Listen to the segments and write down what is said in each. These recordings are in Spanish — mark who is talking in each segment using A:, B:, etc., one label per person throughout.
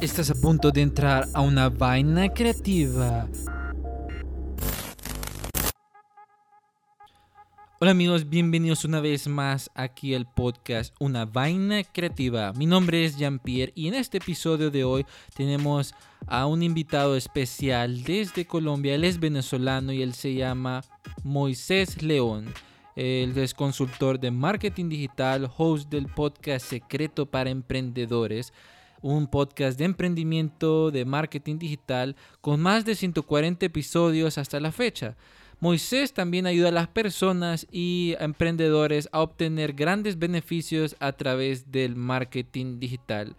A: Estás a punto de entrar a una vaina creativa. Hola amigos, bienvenidos una vez más aquí al podcast Una Vaina Creativa. Mi nombre es Jean-Pierre y en este episodio de hoy tenemos a un invitado especial desde Colombia. Él es venezolano y él se llama Moisés León. Él es consultor de marketing digital, host del podcast Secreto para Emprendedores un podcast de emprendimiento, de marketing digital, con más de 140 episodios hasta la fecha. Moisés también ayuda a las personas y a emprendedores a obtener grandes beneficios a través del marketing digital.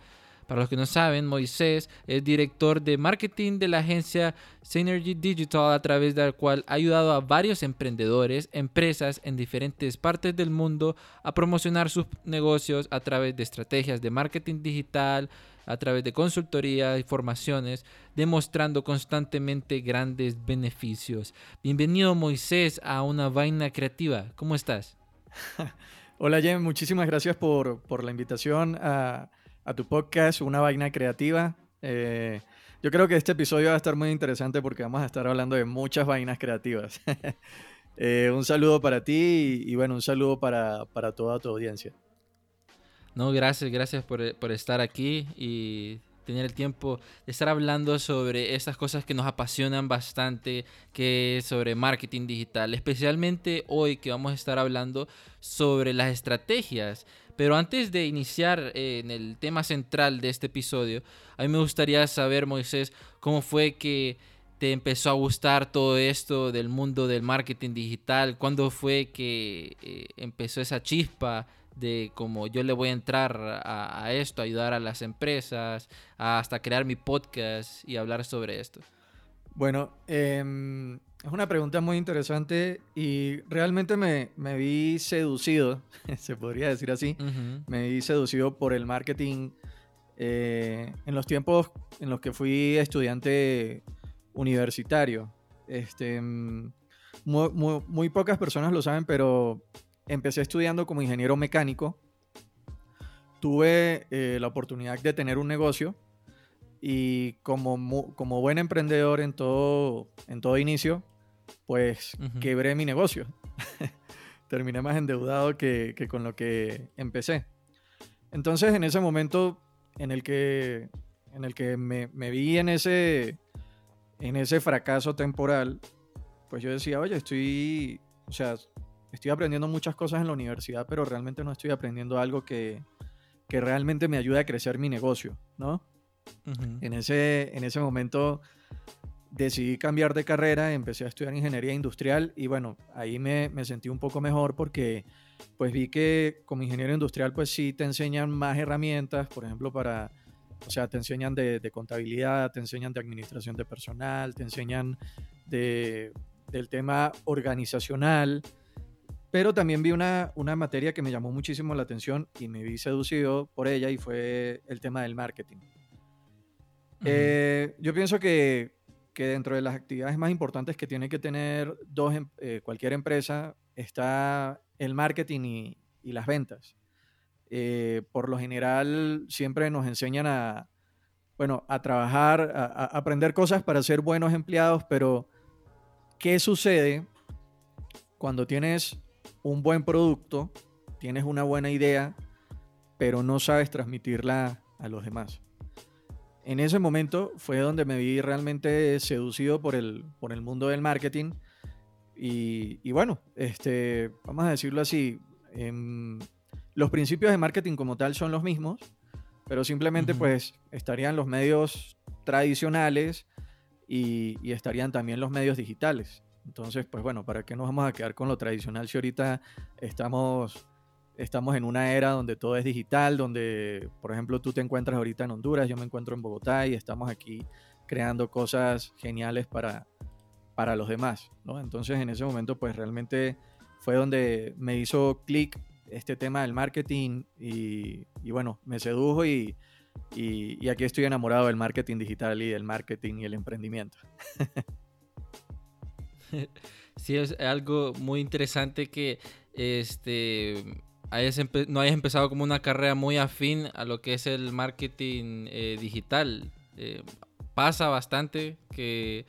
A: Para los que no saben, Moisés es director de marketing de la agencia Synergy Digital, a través de la cual ha ayudado a varios emprendedores, empresas en diferentes partes del mundo a promocionar sus negocios a través de estrategias de marketing digital, a través de consultoría y formaciones, demostrando constantemente grandes beneficios. Bienvenido Moisés a una vaina creativa. ¿Cómo estás?
B: Hola Jem, muchísimas gracias por, la invitación a, tu podcast, Una vaina creativa. Eh, yo creo que este episodio va a estar muy interesante porque vamos a estar hablando de muchas vainas creativas. Eh, un saludo para ti y, bueno, un saludo para, para toda tu audiencia.
A: No, gracias, gracias por, estar aquí y tener el tiempo de estar hablando sobre estas cosas que nos apasionan bastante, que sobre marketing digital, especialmente hoy que vamos a estar hablando sobre las estrategias. Pero antes de iniciar eh, en el tema central de este episodio, a mí me gustaría saber, Moisés, cómo fue que te empezó a gustar todo esto del mundo del marketing digital, cuándo fue que eh, empezó esa chispa de cómo yo le voy a entrar a, esto, ayudar a las empresas, hasta crear mi podcast y hablar sobre esto?
B: Bueno, em, es una pregunta muy interesante y realmente me, vi seducido, se podría decir así, me vi seducido por el marketing eh, en los tiempos en los que fui estudiante universitario. Este, mm, muy pocas personas lo saben, pero empecé estudiando como ingeniero mecánico. Tuve eh, la oportunidad de tener un negocio y como, como buen emprendedor en todo, en todo inicio, pues quebré mi negocio. Terminé más endeudado que, con lo que empecé. Entonces, en ese momento en el que, en el que me, me vi en ese, en ese fracaso temporal, pues yo decía, oye, estoy, o sea, estoy aprendiendo muchas cosas en la universidad, pero realmente no estoy aprendiendo algo que, realmente me ayude a crecer mi negocio, ¿no? En, ese, en ese momento decidí cambiar de carrera, empecé a estudiar ingeniería industrial y bueno, ahí me, sentí un poco mejor porque pues vi que como ingeniero industrial pues sí te enseñan más herramientas, por ejemplo para, o sea, te enseñan de, contabilidad, te enseñan de administración de personal, te enseñan de, del tema organizacional, pero también vi una, una materia que me llamó muchísimo la atención y me vi seducido por ella y fue el tema del marketing. Eh, yo pienso que, que, dentro de las actividades más importantes que tiene que tener dos, em, eh, cualquier empresa está el marketing y, las ventas. Eh, por lo general siempre nos enseñan a, bueno, a trabajar, a aprender cosas para ser buenos empleados, pero ¿qué sucede cuando tienes un buen producto, tienes una buena idea, pero no sabes transmitirla a los demás. En ese momento fue donde me vi realmente seducido por el, por el mundo del marketing. Y, bueno, este, vamos a decirlo así, em, los principios de marketing como tal son los mismos, pero simplemente pues estarían los medios tradicionales y, y estarían también los medios digitales. Entonces, pues bueno, ¿para qué nos vamos a quedar con lo tradicional si ahorita estamos, estamos en una era donde todo es digital, donde, por ejemplo, tú te encuentras ahorita en Honduras, yo me encuentro en Bogotá y estamos aquí creando cosas geniales para, para los demás, ¿no? Entonces, en ese momento, pues realmente fue donde me hizo clic este tema del marketing y, bueno, me sedujo y, y aquí estoy enamorado del marketing digital y del marketing y el emprendimiento.
A: sí, es algo muy interesante que este no hayas empezado como una carrera muy afín a lo que es el marketing eh, digital. Eh, pasa bastante que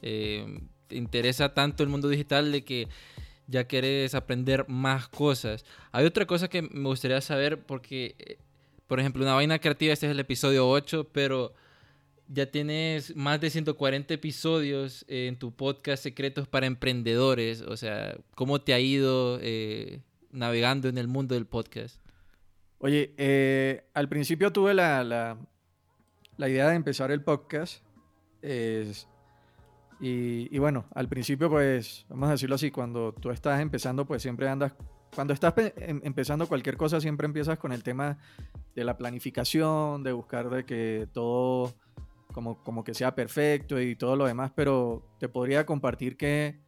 A: te interesa tanto el mundo digital de que ya quieres aprender más cosas. Hay otra cosa que me gustaría saber porque, por ejemplo, una vaina creativa, este es el episodio 8, pero ya tienes más de 140 episodios en tu podcast Secretos para Emprendedores. O sea, ¿cómo te ha ido eh, navegando en el mundo del podcast?
B: Oye, eh, al principio tuve la, la, idea de empezar el podcast. y, bueno, al principio, pues, vamos a decirlo así, cuando tú estás empezando, pues siempre andas, cuando estás em, empezando cualquier cosa, siempre empiezas con el tema de la planificación, de buscar de que todo como, como que sea perfecto y todo lo demás, pero te podría compartir que,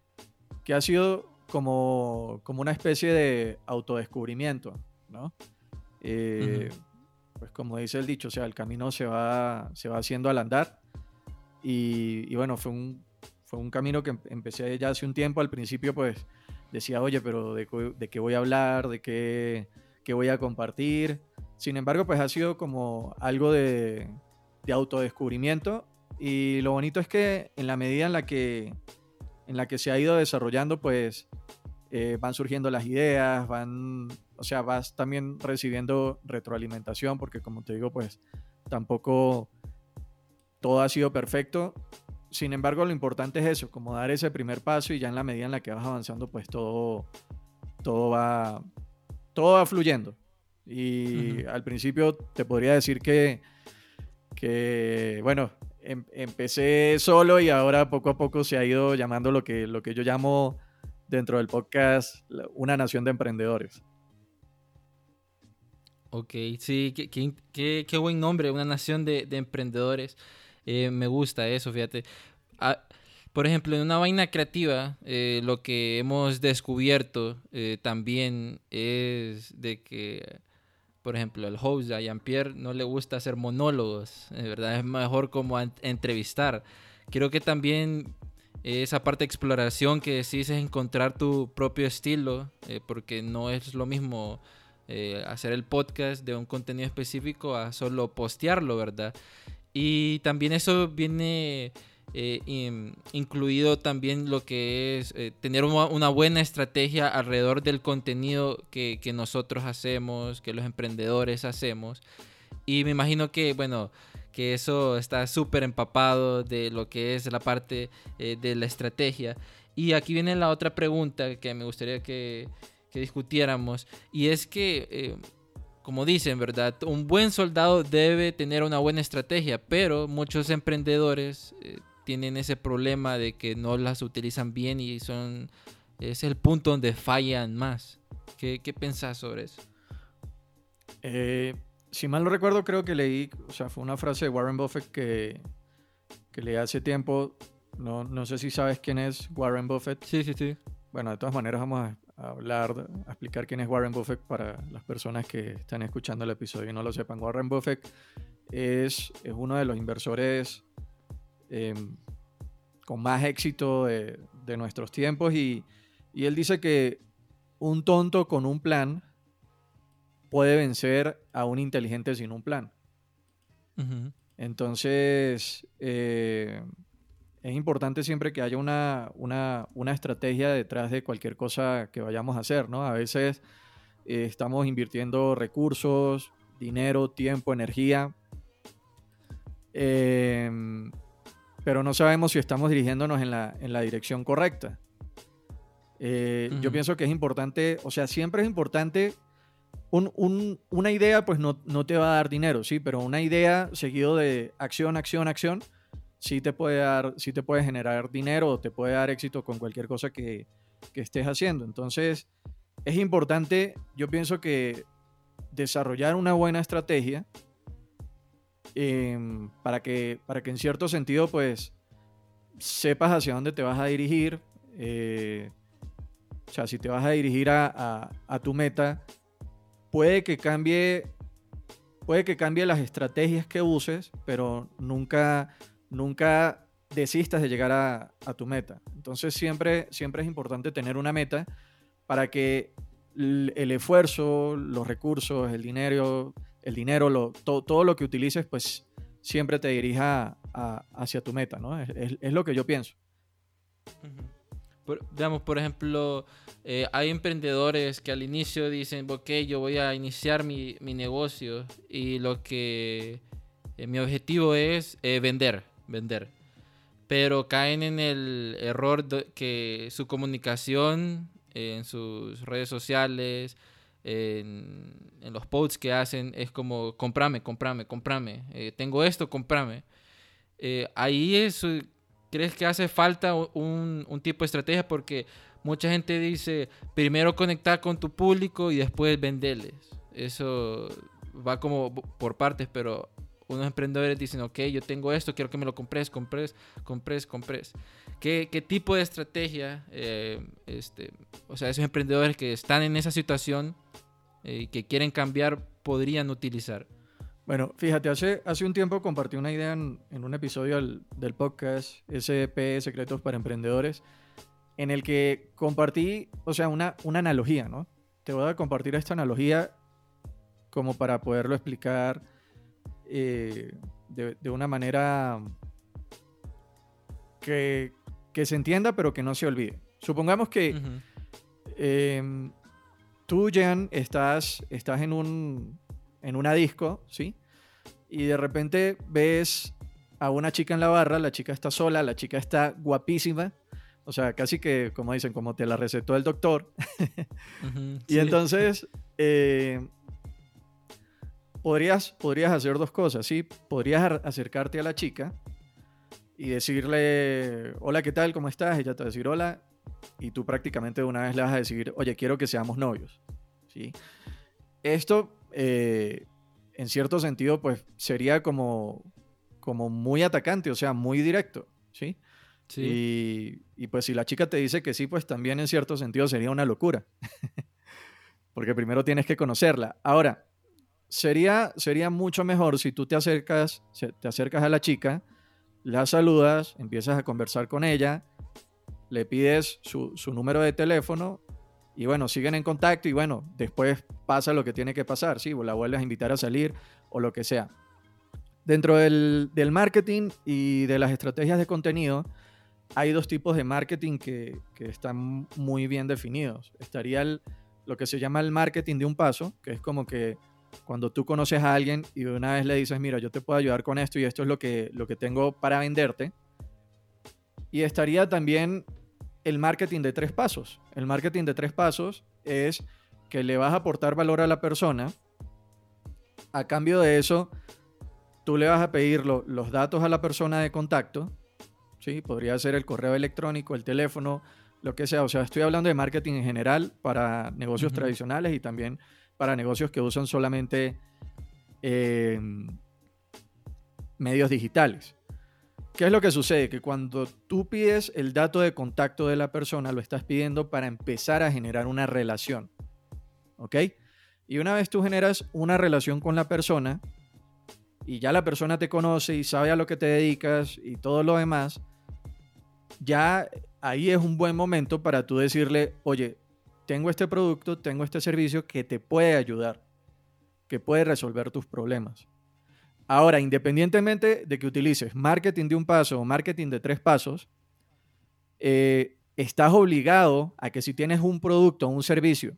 B: que ha sido como, como una especie de autodescubrimiento, ¿no? Eh, pues como dice el dicho, o sea, el camino se va, se va haciendo al andar y, y bueno, fue un, fue un camino que em, empecé ya hace un tiempo, al principio pues decía, oye, pero ¿de, de qué voy a hablar? ¿De qué, qué voy a compartir? Sin embargo, pues ha sido como algo de, de autodescubrimiento. Y lo bonito es que en la medida en la que, en la que se ha ido desarrollando, pues eh, van surgiendo las ideas, van, o sea, vas también recibiendo retroalimentación, porque como te digo, pues tampoco todo ha sido perfecto. Sin embargo, lo importante es eso, como dar ese primer paso y ya en la medida en la que vas avanzando, pues todo, todo, va, todo va fluyendo. Y al principio te podría decir que que bueno, empecé solo y ahora poco a poco se ha ido llamando lo que, lo que yo llamo dentro del podcast una nación de emprendedores.
A: Ok, sí, qué, buen nombre, una nación de, emprendedores. Eh, me gusta eso, fíjate. Ah, por ejemplo, en una vaina creativa, eh, lo que hemos descubierto eh, también es de que por ejemplo, el host a Jean-Pierre no le gusta hacer monólogos, de verdad es mejor como entrevistar. Creo que también esa parte de exploración que decís es encontrar tu propio estilo, eh, porque no es lo mismo eh, hacer el podcast de un contenido específico a solo postearlo, ¿verdad? Y también eso viene eh, incluido también lo que es eh, tener una, buena estrategia alrededor del contenido que, nosotros hacemos, que los emprendedores hacemos. Y me imagino que, bueno, que eso está súper empapado de lo que es la parte eh, de la estrategia. Y aquí viene la otra pregunta que me gustaría que, discutiéramos. Y es que como dicen, ¿verdad? Un buen soldado debe tener una buena estrategia, pero muchos emprendedores tienen ese problema de que no las utilizan bien y son es el punto donde fallan más. ¿Qué, qué pensás sobre eso?
B: Eh, si mal no recuerdo, creo que leí, o sea, fue una frase de Warren Buffett que, que leí hace tiempo. No, no sé si sabes quién es Warren Buffett.
A: Sí, sí, sí.
B: Bueno, de todas maneras vamos a, hablar, a explicar quién es Warren Buffett para las personas que están escuchando el episodio y no lo sepan. Warren Buffett es, es uno de los inversores Em, con más éxito de, nuestros tiempos y, él dice que un tonto con un plan puede vencer a un inteligente sin un plan. Entonces, eh, es importante siempre que haya una, una, estrategia detrás de cualquier cosa que vayamos a hacer, ¿no? A veces eh, estamos invirtiendo recursos, dinero, tiempo, energía. Eh, pero no sabemos si estamos dirigiéndonos en la, en la dirección correcta. Eh, yo pienso que es importante, o sea, siempre es importante, una idea pues no, no, te va a dar dinero, sí, pero una idea seguido de acción, acción, acción, sí te puede dar, sí te puede generar dinero o te puede dar éxito con cualquier cosa que, que estés haciendo. Entonces, es importante, yo pienso que desarrollar una buena estrategia Em, para, que, para que en cierto sentido pues sepas hacia dónde te vas a dirigir. Eh, o sea, si te vas a dirigir a, tu meta, puede que cambie puede que cambie las estrategias que uses, pero nunca, nunca desistas de llegar a, tu meta. Entonces siempre, siempre es importante tener una meta para que el esfuerzo, los recursos, el dinero, el dinero, lo, todo lo que utilices, pues siempre te dirija hacia tu meta, ¿no? Es, lo que yo pienso.
A: por, digamos, por ejemplo, eh, hay emprendedores que al inicio dicen, ok, yo voy a iniciar mi, negocio y lo que eh, mi objetivo es eh, vender, vender. Pero caen en el error de que su comunicación en sus redes sociales, en, los posts que hacen, es como, comprame, comprame, comprame, eh, tengo esto, comprame. Eh, ahí es, ¿crees que hace falta un, un, tipo de estrategia? Porque mucha gente dice, primero conectar con tu público y después venderles. Eso va como por partes, pero unos emprendedores dicen, ok, yo tengo esto, quiero que me lo compres, compres, compres, compres. ¿Qué, qué tipo de estrategia, eh, este, o sea, esos emprendedores que están en esa situación eh, y que quieren cambiar, podrían utilizar?
B: Bueno, fíjate, hace, hace un tiempo compartí una idea en, un episodio del, del, podcast SP Secretos para Emprendedores, en el que compartí, o sea, una, una analogía, ¿no? Te voy a compartir esta analogía como para poderlo explicar eh, de, una manera que, se entienda, pero que no se olvide. Supongamos que em, tú, Jan, estás, estás en, un, en una disco, ¿sí? Y de repente ves a una chica en la barra, la chica está sola, la chica está guapísima, o sea, casi que, como dicen, como te la recetó el doctor. y entonces, eh, podrías, podrías hacer dos cosas, ¿sí? Podrías acercarte a la chica y decirle, hola, ¿qué tal? ¿Cómo estás? Ella te va a decir, hola, y tú prácticamente de una vez le vas a decir, oye, quiero que seamos novios, ¿sí? Esto, eh, en cierto sentido, pues sería como, como muy atacante, o sea, muy directo, ¿sí? Sí. Y, y, pues si la chica te dice que sí, pues también en cierto sentido sería una locura. Porque primero tienes que conocerla. Ahora, sería, sería mucho mejor si tú te acercas, te acercas a la chica, la saludas, empiezas a conversar con ella, le pides su, número de teléfono y bueno, siguen en contacto y bueno, después pasa lo que tiene que pasar, ¿sí? la vuelves a invitar a salir o lo que sea. Dentro del, marketing y de las estrategias de contenido, hay dos tipos de marketing que, están muy bien definidos. Estaría lo que se llama el marketing de un paso, que es como que cuando tú conoces a alguien y de una vez le dices, mira, yo te puedo ayudar con esto y esto es lo que, lo que tengo para venderte. Y estaría también el marketing de tres pasos. El marketing de tres pasos es que le vas a aportar valor a la persona. A cambio de eso, tú le vas a pedir los datos a la persona de contacto. ¿sí? Podría ser el correo electrónico, el teléfono, lo que sea. O sea, estoy hablando de marketing en general para negocios tradicionales y también para negocios que usan solamente eh, medios digitales. ¿Qué es lo que sucede? Que cuando tú pides el dato de contacto de la persona, lo estás pidiendo para empezar a generar una relación. ¿Ok? Y una vez tú generas una relación con la persona y ya la persona te conoce y sabe a lo que te dedicas y todo lo demás, ya ahí es un buen momento para tú decirle, oye, tengo este producto, tengo este servicio que te puede ayudar, que puede resolver tus problemas. Ahora, independientemente de que utilices marketing de un paso o marketing de tres pasos, eh, estás obligado a que si tienes un producto o un servicio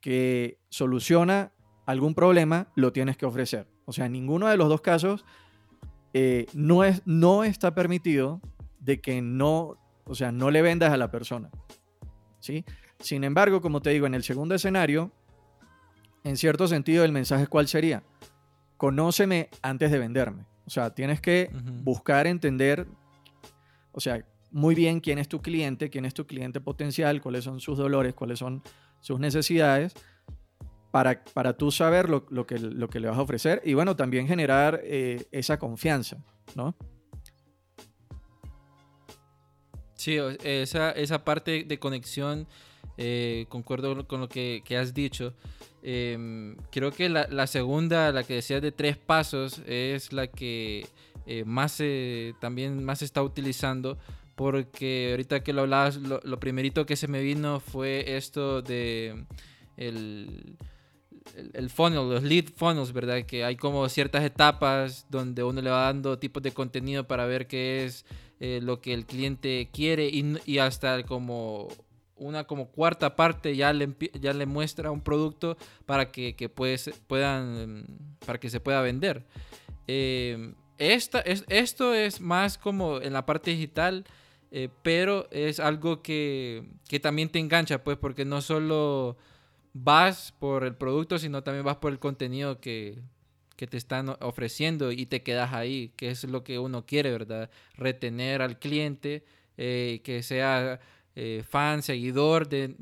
B: que soluciona algún problema, lo tienes que ofrecer. O sea, ninguno de los dos casos eh, no, es, no está permitido de que no, o sea, no le vendas a la persona. ¿sí? Sin embargo, como te digo, en el segundo escenario, en cierto sentido, el mensaje cuál sería? Conóceme antes de venderme. O sea, tienes que buscar entender, o sea, muy bien quién es tu cliente, quién es tu cliente potencial, cuáles son sus dolores, cuáles son sus necesidades, para, para tú saber lo, que, lo que le vas a ofrecer y bueno, también generar eh, esa confianza, ¿no?
A: Sí, esa, esa parte de conexión eh, concuerdo con lo que, has dicho. Em, creo que la, segunda, la que decías de tres pasos, es la que eh, más también más se está utilizando. Porque ahorita que lo hablabas, lo, primerito que se me vino fue esto de el, el, funnel, los lead funnels, ¿verdad? Que hay como ciertas etapas donde uno le va dando tipos de contenido para ver qué es eh, lo que el cliente quiere y, y, hasta como una como cuarta parte ya le, ya le muestra un producto para que, que puedan, para que se pueda vender. Eh, esta, es, esto es más como en la parte digital, eh, pero es algo que, que, también te engancha, pues, porque no solo vas por el producto, sino también vas por el contenido que, que te están ofreciendo y te quedas ahí, que es lo que uno quiere, ¿verdad? Retener al cliente, eh, que sea eh, fan, seguidor de,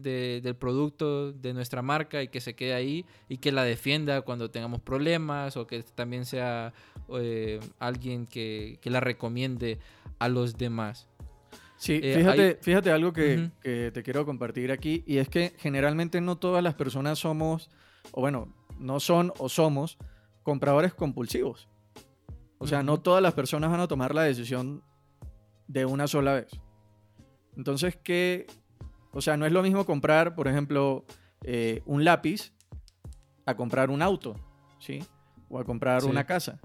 A: del producto de nuestra marca y que se quede ahí y que la defienda cuando tengamos problemas o que también sea eh, alguien que, la recomiende a los demás.
B: Sí, eh, fíjate, fíjate algo que, que, te quiero compartir aquí y es que generalmente no todas las personas somos, o bueno, no son o somos compradores compulsivos. O sea, no todas las personas van a tomar la decisión de una sola vez. Entonces, ¿qué? O sea, no es lo mismo comprar, por ejemplo, eh, un lápiz a comprar un auto, ¿sí? O a comprar una casa,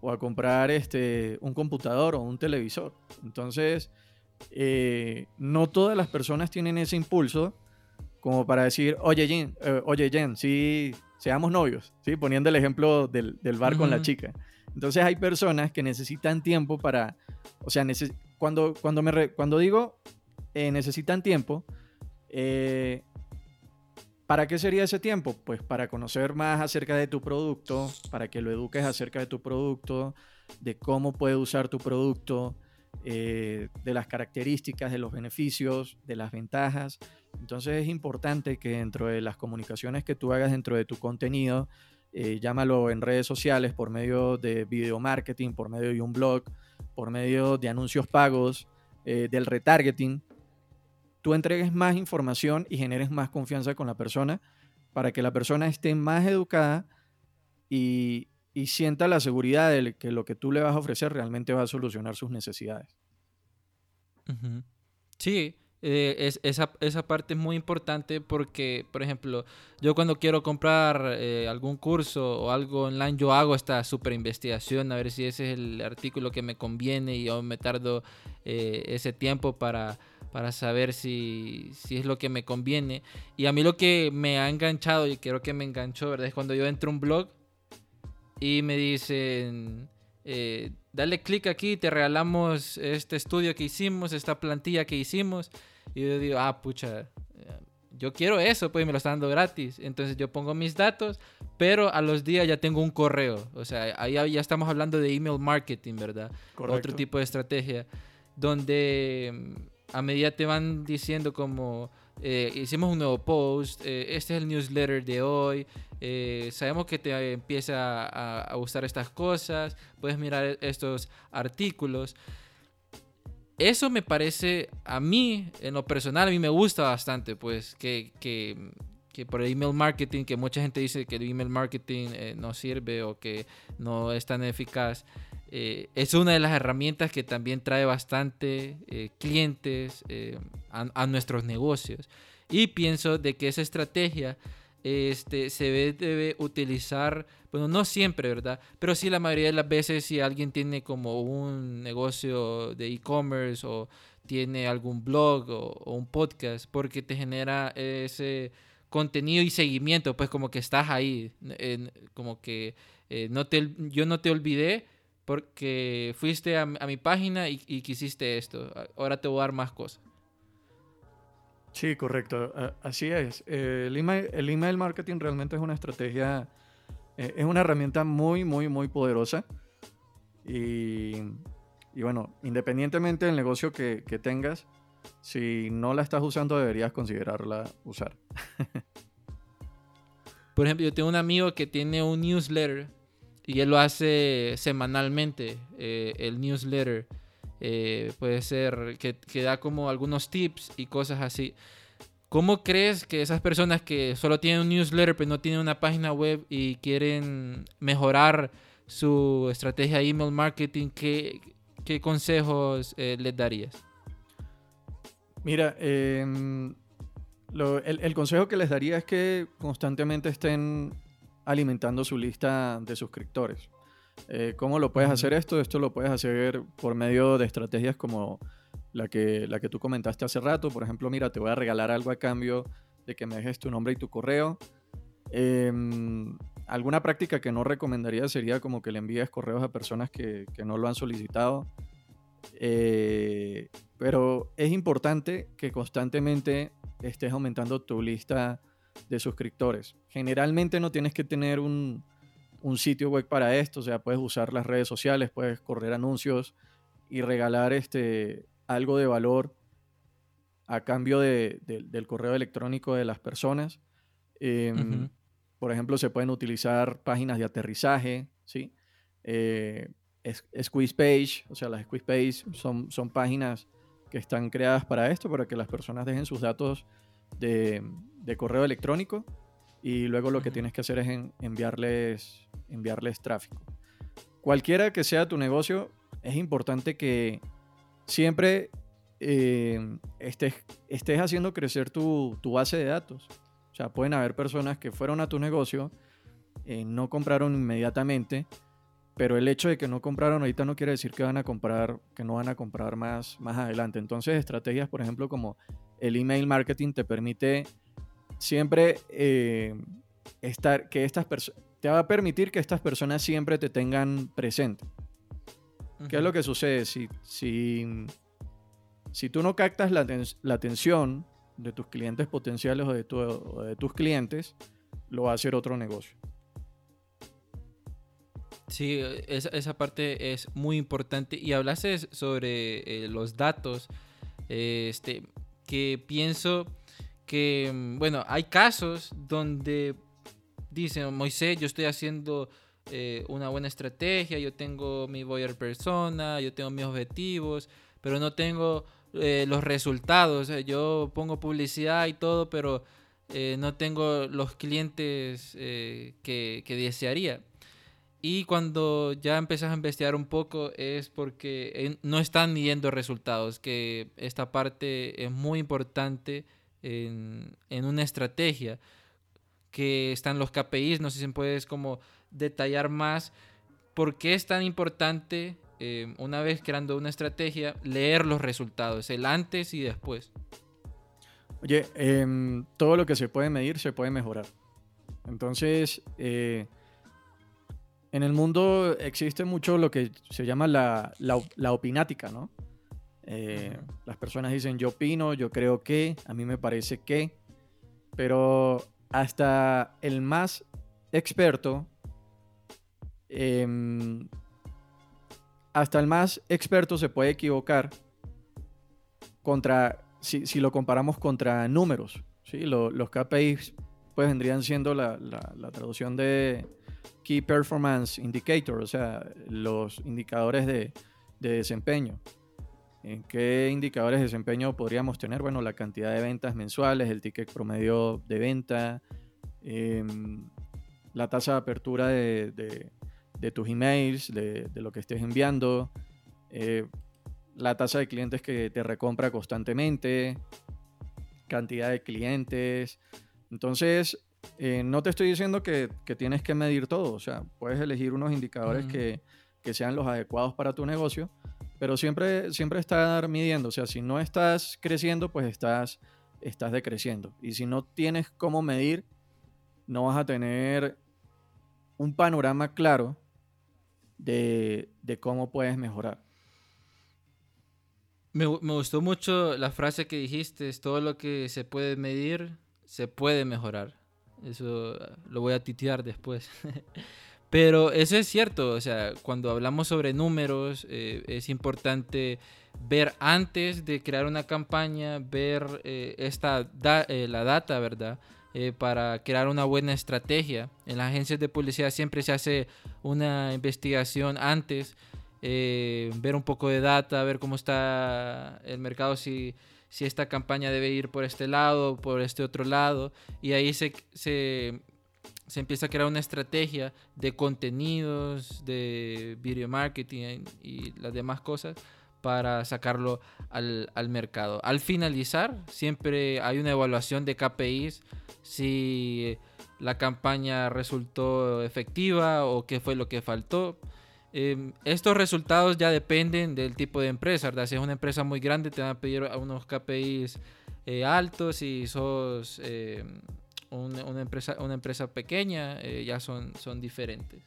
B: o a comprar este, un computador o un televisor. Entonces, eh, no todas las personas tienen ese impulso como para decir, oye Jen, eh, oye Jen, sí, seamos novios, ¿sí? Poniendo el ejemplo del, bar con la chica. Entonces hay personas que necesitan tiempo para, o sea, cuando, cuando, me cuando digo eh, necesitan tiempo. Eh, ¿Para qué sería ese tiempo? Pues para conocer más acerca de tu producto, para que lo eduques acerca de tu producto, de cómo puede usar tu producto, eh, de las características, de los beneficios, de las ventajas. Entonces es importante que dentro de las comunicaciones que tú hagas dentro de tu contenido, llámalo en redes sociales, por medio de video marketing, por medio de un blog, por medio de anuncios pagos, del retargeting, tú entregues más información y generes más confianza con la persona para que la persona esté más educada y, sienta la seguridad de que lo que tú le vas a ofrecer realmente va a solucionar sus necesidades.
A: Sí, eh, es, esa, esa, parte es muy importante porque, por ejemplo, yo cuando quiero comprar eh, algún curso o algo online, yo hago esta super investigación a ver si ese es el artículo que me conviene y yo me tardo eh, ese tiempo para para saber si, es lo que me conviene. Y a mí lo que me ha enganchado y creo que me enganchó, ¿verdad? Es cuando yo entro a un blog y me dicen, eh, dale clic aquí, te regalamos este estudio que hicimos, esta plantilla que hicimos. Y yo digo, ah, pucha, yo quiero eso, pues me lo están dando gratis. Entonces yo pongo mis datos, pero a los días ya tengo un correo. O sea, ahí ya estamos hablando de email marketing, ¿verdad? Otro tipo de estrategia. Donde a medida te van diciendo como eh, hicimos un nuevo post, eh, este es el newsletter de hoy, eh, sabemos que te empieza a, gustar estas cosas, puedes mirar estos artículos. Eso me parece, a mí, en lo personal, a mí me gusta bastante, pues, que, que, que por el email marketing, que mucha gente dice que el email marketing no sirve o que no es tan eficaz. Eh, es una de las herramientas que también trae bastante eh, clientes eh, a, nuestros negocios. Y pienso de que esa estrategia este, se debe, utilizar, bueno, no siempre, ¿verdad? Pero sí la mayoría de las veces si alguien tiene como un negocio de e-commerce o tiene algún blog o, un podcast, porque te genera ese contenido y seguimiento, pues como que estás ahí, como que no te, yo no te olvidé, porque fuiste a, mi página y, quisiste esto. Ahora te voy a dar más cosas.
B: Sí, correcto. Así es. El email, marketing realmente es una estrategia, eh, es una herramienta muy, muy, muy poderosa. Y, bueno, independientemente del negocio que, que tengas, si no la estás usando deberías considerarla usar.
A: Por ejemplo, yo tengo un amigo que tiene un newsletter y él lo hace semanalmente, eh, el newsletter. Eh, puede ser que, que, da como algunos tips y cosas así. ¿Cómo crees que esas personas que solo tienen un newsletter pero no tienen una página web y quieren mejorar su estrategia de email marketing, qué, qué consejos eh, les darías?
B: Mira, em, el, consejo que les daría es que constantemente estén alimentando su lista de suscriptores. Eh, ¿Cómo lo puedes hacer esto? Esto lo puedes hacer por medio de estrategias como la que, la que tú comentaste hace rato. Por ejemplo, mira, te voy a regalar algo a cambio de que me dejes tu nombre y tu correo. Em, alguna práctica que no recomendaría sería como que le envíes correos a personas que, que no lo han solicitado. Eh, pero es importante que constantemente estés aumentando tu lista de suscriptores. Generalmente no tienes que tener un, un sitio web para esto, o sea, puedes usar las redes sociales, puedes correr anuncios y regalar este, algo de valor a cambio de, del correo electrónico de las personas. Em, por ejemplo, se pueden utilizar páginas de aterrizaje, ¿sí? Eh, squeeze page, o sea, las squeeze page son, son páginas que están creadas para esto, para que las personas dejen sus datos de, de correo electrónico y luego lo que tienes que hacer es enviarles, enviarles tráfico. Cualquiera que sea tu negocio, es importante que siempre eh, estés, estés haciendo crecer tu, tu, base de datos. O sea, pueden haber personas que fueron a tu negocio, eh, no compraron inmediatamente, pero el hecho de que no compraron ahorita no quiere decir que van a comprar, que no van a comprar más, más adelante. Entonces, estrategias, por ejemplo, como el email marketing te permite siempre eh, estar, que estas personas, te va a permitir que estas personas siempre te tengan presente. ¿Qué es lo que sucede? Si, si, si tú no captas la, la, atención de tus clientes potenciales o de, o de tus clientes, lo va a hacer otro negocio.
A: Sí, esa, esa, parte es muy importante. Y hablaste sobre eh, los datos, este, que pienso que, mm, bueno, hay casos donde dicen, Moisés, yo estoy haciendo eh, una buena estrategia, yo tengo mi buyer persona, yo tengo mis objetivos, pero no tengo eh, los resultados. yo pongo publicidad y todo, pero no tengo los clientes que, desearía. Y cuando ya empiezas a investigar un poco es porque no están midiendo resultados, que esta parte es muy importante en, una estrategia, que están los KPIs, no sé si puedes como detallar más por qué es tan importante eh, una vez creando una estrategia leer los resultados, el antes y después.
B: Oye, em, todo lo que se puede medir se puede mejorar. Entonces, eh, en el mundo existe mucho lo que se llama la, la, opinática, ¿no? Eh, las personas dicen yo opino, yo creo que, a mí me parece que, pero hasta el más experto, em, hasta el más experto se puede equivocar contra, si, si lo comparamos contra números, ¿sí? los KPIs pues vendrían siendo la, la traducción de, Key Performance Indicator, o sea, los indicadores de, desempeño. ¿En qué indicadores de desempeño podríamos tener? Bueno, la cantidad de ventas mensuales, el ticket promedio de venta, em, la tasa de apertura de, tus emails, de, lo que estés enviando, eh, la tasa de clientes que te recompra constantemente, cantidad de clientes. Entonces, eh, no te estoy diciendo que, tienes que medir todo, o sea, puedes elegir unos indicadores que, sean los adecuados para tu negocio, pero siempre, siempre estar midiendo, o sea, si no estás creciendo, pues estás, estás decreciendo. Y si no tienes cómo medir, no vas a tener un panorama claro de, cómo puedes mejorar.
A: Me, gustó mucho la frase que dijiste, es todo lo que se puede medir, se puede mejorar. Eso lo voy a titear después. Pero eso es cierto, o sea, cuando hablamos sobre números, eh, es importante ver antes de crear una campaña, ver eh, esta eh, la data, ¿verdad? para crear una buena estrategia. En las agencias de publicidad siempre se hace una investigación antes, ver un poco de data, ver cómo está el mercado, si si esta campaña debe ir por este lado, por este otro lado, y ahí se, se, empieza a crear una estrategia de contenidos, de video marketing y las demás cosas para sacarlo al, al, mercado. Al finalizar, siempre hay una evaluación de KPIs si la campaña resultó efectiva o qué fue lo que faltó. Em, estos resultados ya dependen del tipo de empresa, Si es una empresa muy grande, te van a pedir unos KPIs eh, altos. y sos em, una, empresa, una empresa pequeña, eh, ya son, son diferentes.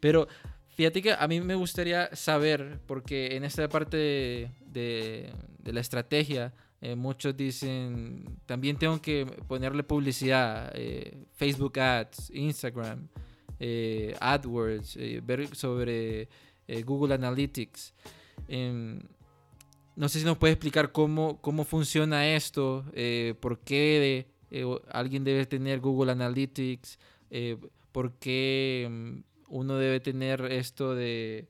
A: Pero fíjate que a mí me gustaría saber, porque en esta parte de, la estrategia, eh, muchos dicen, también tengo que ponerle publicidad, Facebook Ads, Instagram. Eh, AdWords, eh, ver sobre eh, Google Analytics. Em, no sé si nos puede explicar cómo, cómo funciona esto, por qué alguien debe tener Google Analytics, por qué em, uno debe tener esto de,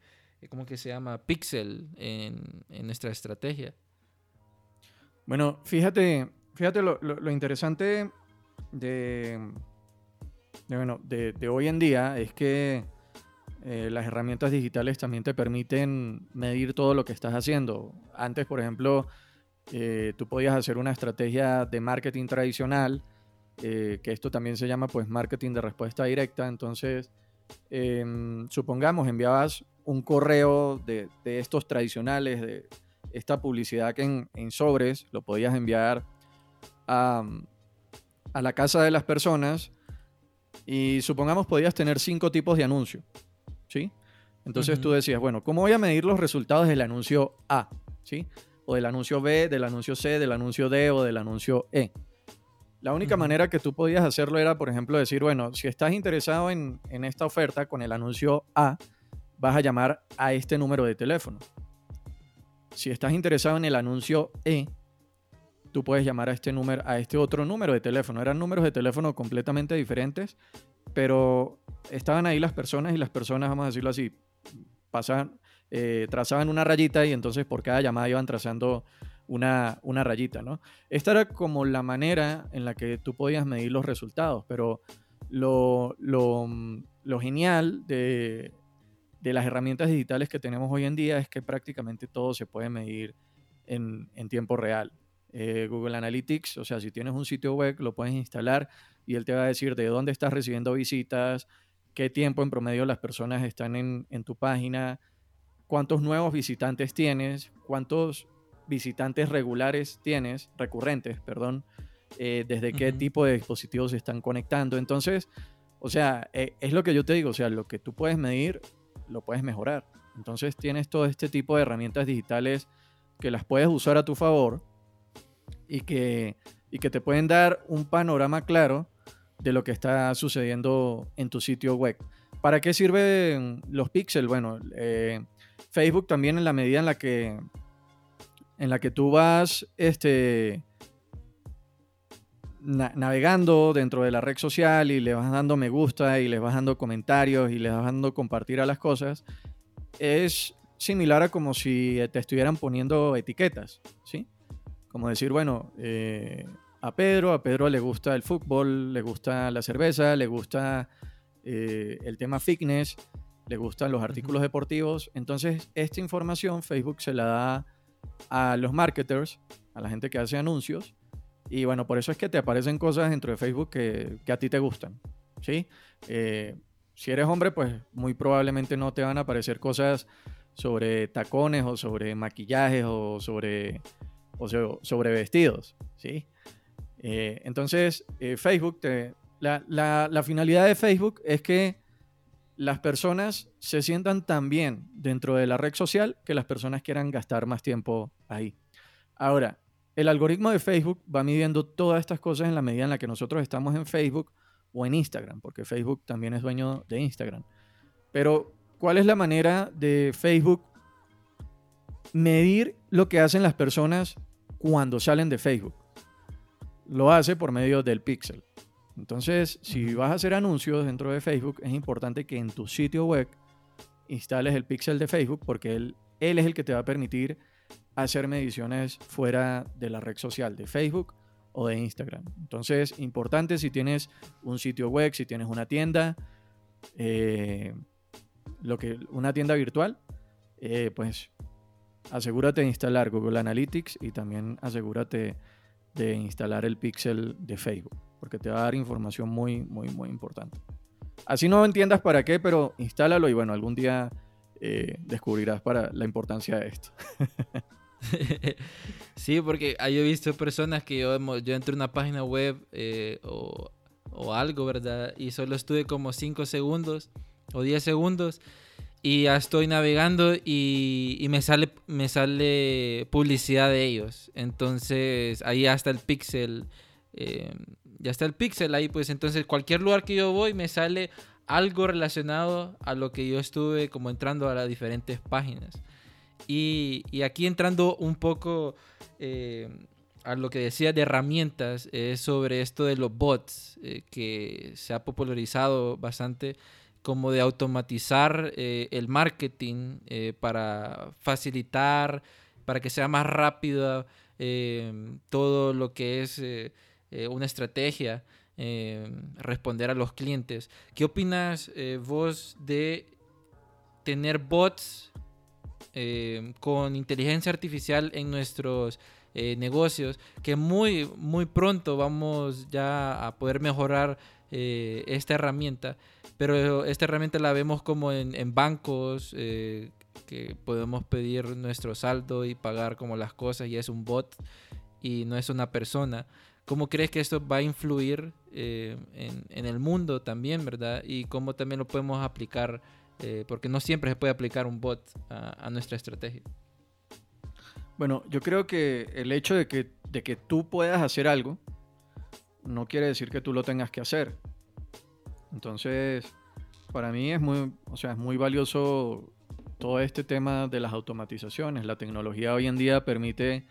A: ¿cómo que se llama? Pixel en, nuestra estrategia.
B: Bueno, fíjate, fíjate lo interesante de, bueno, de, hoy en día es que eh, las herramientas digitales también te permiten medir todo lo que estás haciendo. Antes, por ejemplo, eh, tú podías hacer una estrategia de marketing tradicional, eh, que esto también se llama pues marketing de respuesta directa. Entonces, em, supongamos, enviabas un correo de, estos tradicionales, de esta publicidad que en, sobres lo podías enviar a, a la casa de las personas y supongamos podías tener cinco tipos de anuncio. ¿Sí? Entonces tú decías, bueno, ¿cómo voy a medir los resultados del anuncio A? ¿Sí? O del anuncio B, del anuncio C, del anuncio D o del anuncio E. La única manera que tú podías hacerlo era, por ejemplo, decir, bueno, si estás interesado en, en esta oferta con el anuncio A, vas a llamar a este número de teléfono. Si estás interesado en el anuncio E, tú puedes llamar a este número, a este otro número de teléfono. Eran números de teléfono completamente diferentes, pero estaban ahí las personas y las personas, vamos a decirlo así, pasaban, eh, trazaban una rayita y entonces por cada llamada iban trazando una, una rayita, ¿no? Esta era como la manera en la que tú podías medir los resultados, pero lo, lo, lo genial de, de, las herramientas digitales que tenemos hoy en día es que prácticamente todo se puede medir en, en tiempo real. Eh, Google Analytics, o sea, si tienes un sitio web, lo puedes instalar y él te va a decir de dónde estás recibiendo visitas, qué tiempo en promedio las personas están en, tu página, cuántos nuevos visitantes tienes, cuántos visitantes regulares tienes, recurrentes, perdón, eh, desde qué tipo de dispositivos se están conectando. Entonces, o sea, eh, es lo que yo te digo, o sea, lo que tú puedes medir, lo puedes mejorar. Entonces tienes todo este tipo de herramientas digitales que las puedes usar a tu favor y que, y que te pueden dar un panorama claro de lo que está sucediendo en tu sitio web. ¿Para qué sirven los píxeles? Bueno, eh, Facebook también en la medida en la que en la que tú vas este, navegando dentro de la red social y le vas dando me gusta y le vas dando comentarios y le vas dando compartir a las cosas, es similar a como si te estuvieran poniendo etiquetas, ¿sí? como decir, bueno, eh, a Pedro, a Pedro le gusta el fútbol, le gusta la cerveza, le gusta eh, el tema fitness, le gustan los artículos deportivos. Entonces, esta información Facebook se la da a los marketers, a la gente que hace anuncios. Y bueno, por eso es que te aparecen cosas dentro de Facebook que, a ti te gustan. ¿sí? Eh, si eres hombre, pues muy probablemente no te van a aparecer cosas sobre tacones o sobre maquillajes o sobre o sobre vestidos, ¿sí? Eh, entonces, eh, Facebook, la, finalidad de Facebook es que las personas se sientan tan bien dentro de la red social que las personas quieran gastar más tiempo ahí. Ahora, el algoritmo de Facebook va midiendo todas estas cosas en la medida en la que nosotros estamos en Facebook o en Instagram, porque Facebook también es dueño de Instagram. Pero, ¿cuál es la manera de Facebook medir lo que hacen las personas cuando salen de Facebook. Lo hace por medio del pixel. Entonces, si vas a hacer anuncios dentro de Facebook, es importante que en tu sitio web instales el pixel de Facebook porque él, él es el que te va a permitir hacer mediciones fuera de la red social de Facebook o de Instagram. Entonces, importante si tienes un sitio web, si tienes una tienda, eh, lo que, una tienda virtual, eh, pues asegúrate de instalar Google Analytics y también asegúrate de instalar el pixel de Facebook, porque te va a dar información muy, muy, muy importante. Así no entiendas para qué, pero instálalo y bueno, algún día eh, descubrirás para la importancia de esto.
A: sí, porque yo he visto personas que yo, yo entro a una página web eh, o, o, algo, ¿verdad? Y solo estuve como 5 segundos o 10 segundos y ya estoy navegando y, y, me, sale, me sale publicidad de ellos. Entonces ahí hasta el pixel. Eh, ya está el pixel ahí, pues entonces cualquier lugar que yo voy me sale algo relacionado a lo que yo estuve como entrando a las diferentes páginas. Y, y aquí entrando un poco eh, a lo que decía de herramientas, es sobre esto de los bots, eh, que se ha popularizado bastante como de automatizar eh, el marketing eh, para facilitar, para que sea más rápido eh, todo lo que es una estrategia, responder a los clientes. ¿Qué opinas vos de tener bots con inteligencia artificial en nuestros negocios que muy muy pronto vamos ya a poder mejorar esta herramienta pero esta herramienta la vemos como en, bancos, eh, que podemos pedir nuestro saldo y pagar como las cosas y es un bot y no es una persona. ¿Cómo crees que esto va a influir eh, en, el mundo también, verdad? Y cómo también lo podemos aplicar, eh, porque no siempre se puede aplicar un bot a, nuestra estrategia.
B: Bueno, yo creo que el hecho de que, de que tú puedas hacer algo no quiere decir que tú lo tengas que hacer. Entonces, para mí es muy, o sea, es muy valioso todo este tema de las automatizaciones. La tecnología hoy en día permite